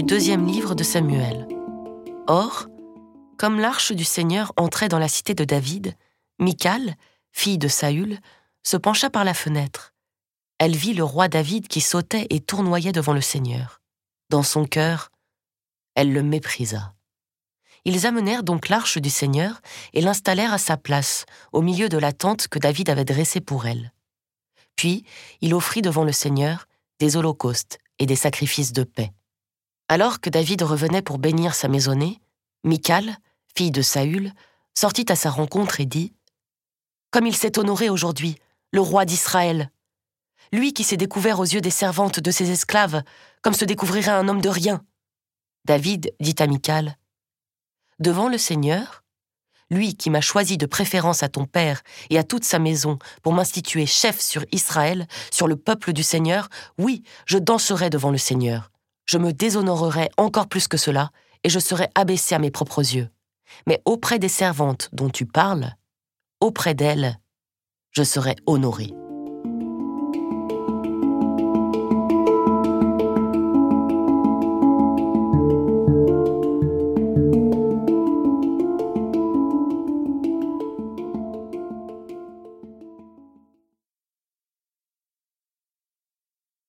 deuxième livre de Samuel. Or, comme l'arche du Seigneur entrait dans la cité de David, Michal, fille de Saül, se pencha par la fenêtre. Elle vit le roi David qui sautait et tournoyait devant le Seigneur. Dans son cœur, elle le méprisa. Ils amenèrent donc l'arche du Seigneur et l'installèrent à sa place, au milieu de la tente que David avait dressée pour elle. Puis il offrit devant le Seigneur des holocaustes et des sacrifices de paix. Alors que David revenait pour bénir sa maisonnée, Michal, fille de Saül, sortit à sa rencontre et dit Comme il s'est honoré aujourd'hui, le roi d'Israël Lui qui s'est découvert aux yeux des servantes de ses esclaves, comme se découvrirait un homme de rien. David dit à Michal Devant le Seigneur, lui qui m'a choisi de préférence à ton père et à toute sa maison pour m'instituer chef sur Israël, sur le peuple du Seigneur, oui, je danserai devant le Seigneur. Je me déshonorerai encore plus que cela, et je serai abaissé à mes propres yeux. Mais auprès des servantes dont tu parles, auprès d'elles, je serai honoré.